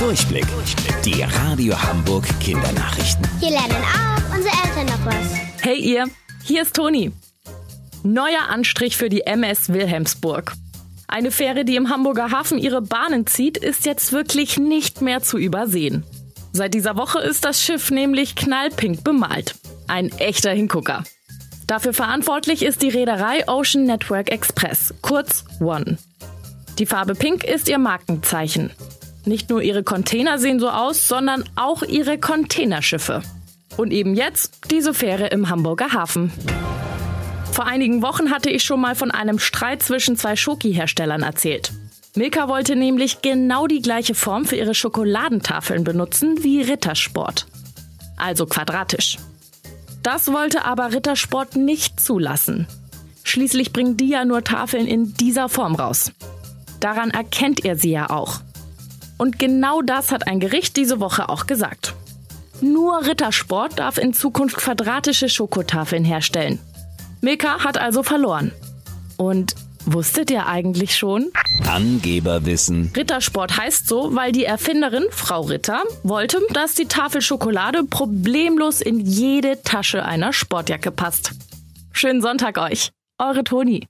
Durchblick. Die Radio Hamburg Kindernachrichten. Hier lernen auch unsere Eltern noch was. Hey ihr, hier ist Toni. Neuer Anstrich für die MS Wilhelmsburg. Eine Fähre, die im Hamburger Hafen ihre Bahnen zieht, ist jetzt wirklich nicht mehr zu übersehen. Seit dieser Woche ist das Schiff nämlich knallpink bemalt. Ein echter Hingucker. Dafür verantwortlich ist die Reederei Ocean Network Express, kurz One. Die Farbe Pink ist ihr Markenzeichen. Nicht nur ihre Container sehen so aus, sondern auch ihre Containerschiffe. Und eben jetzt diese Fähre im Hamburger Hafen. Vor einigen Wochen hatte ich schon mal von einem Streit zwischen zwei Schoki-Herstellern erzählt. Milka wollte nämlich genau die gleiche Form für ihre Schokoladentafeln benutzen wie Rittersport. Also quadratisch. Das wollte aber Rittersport nicht zulassen. Schließlich bringen die ja nur Tafeln in dieser Form raus. Daran erkennt ihr sie ja auch. Und genau das hat ein Gericht diese Woche auch gesagt. Nur Rittersport darf in Zukunft quadratische Schokotafeln herstellen. Milka hat also verloren. Und wusstet ihr eigentlich schon? Angeberwissen. Rittersport heißt so, weil die Erfinderin, Frau Ritter, wollte, dass die Tafel Schokolade problemlos in jede Tasche einer Sportjacke passt. Schönen Sonntag euch. Eure Toni.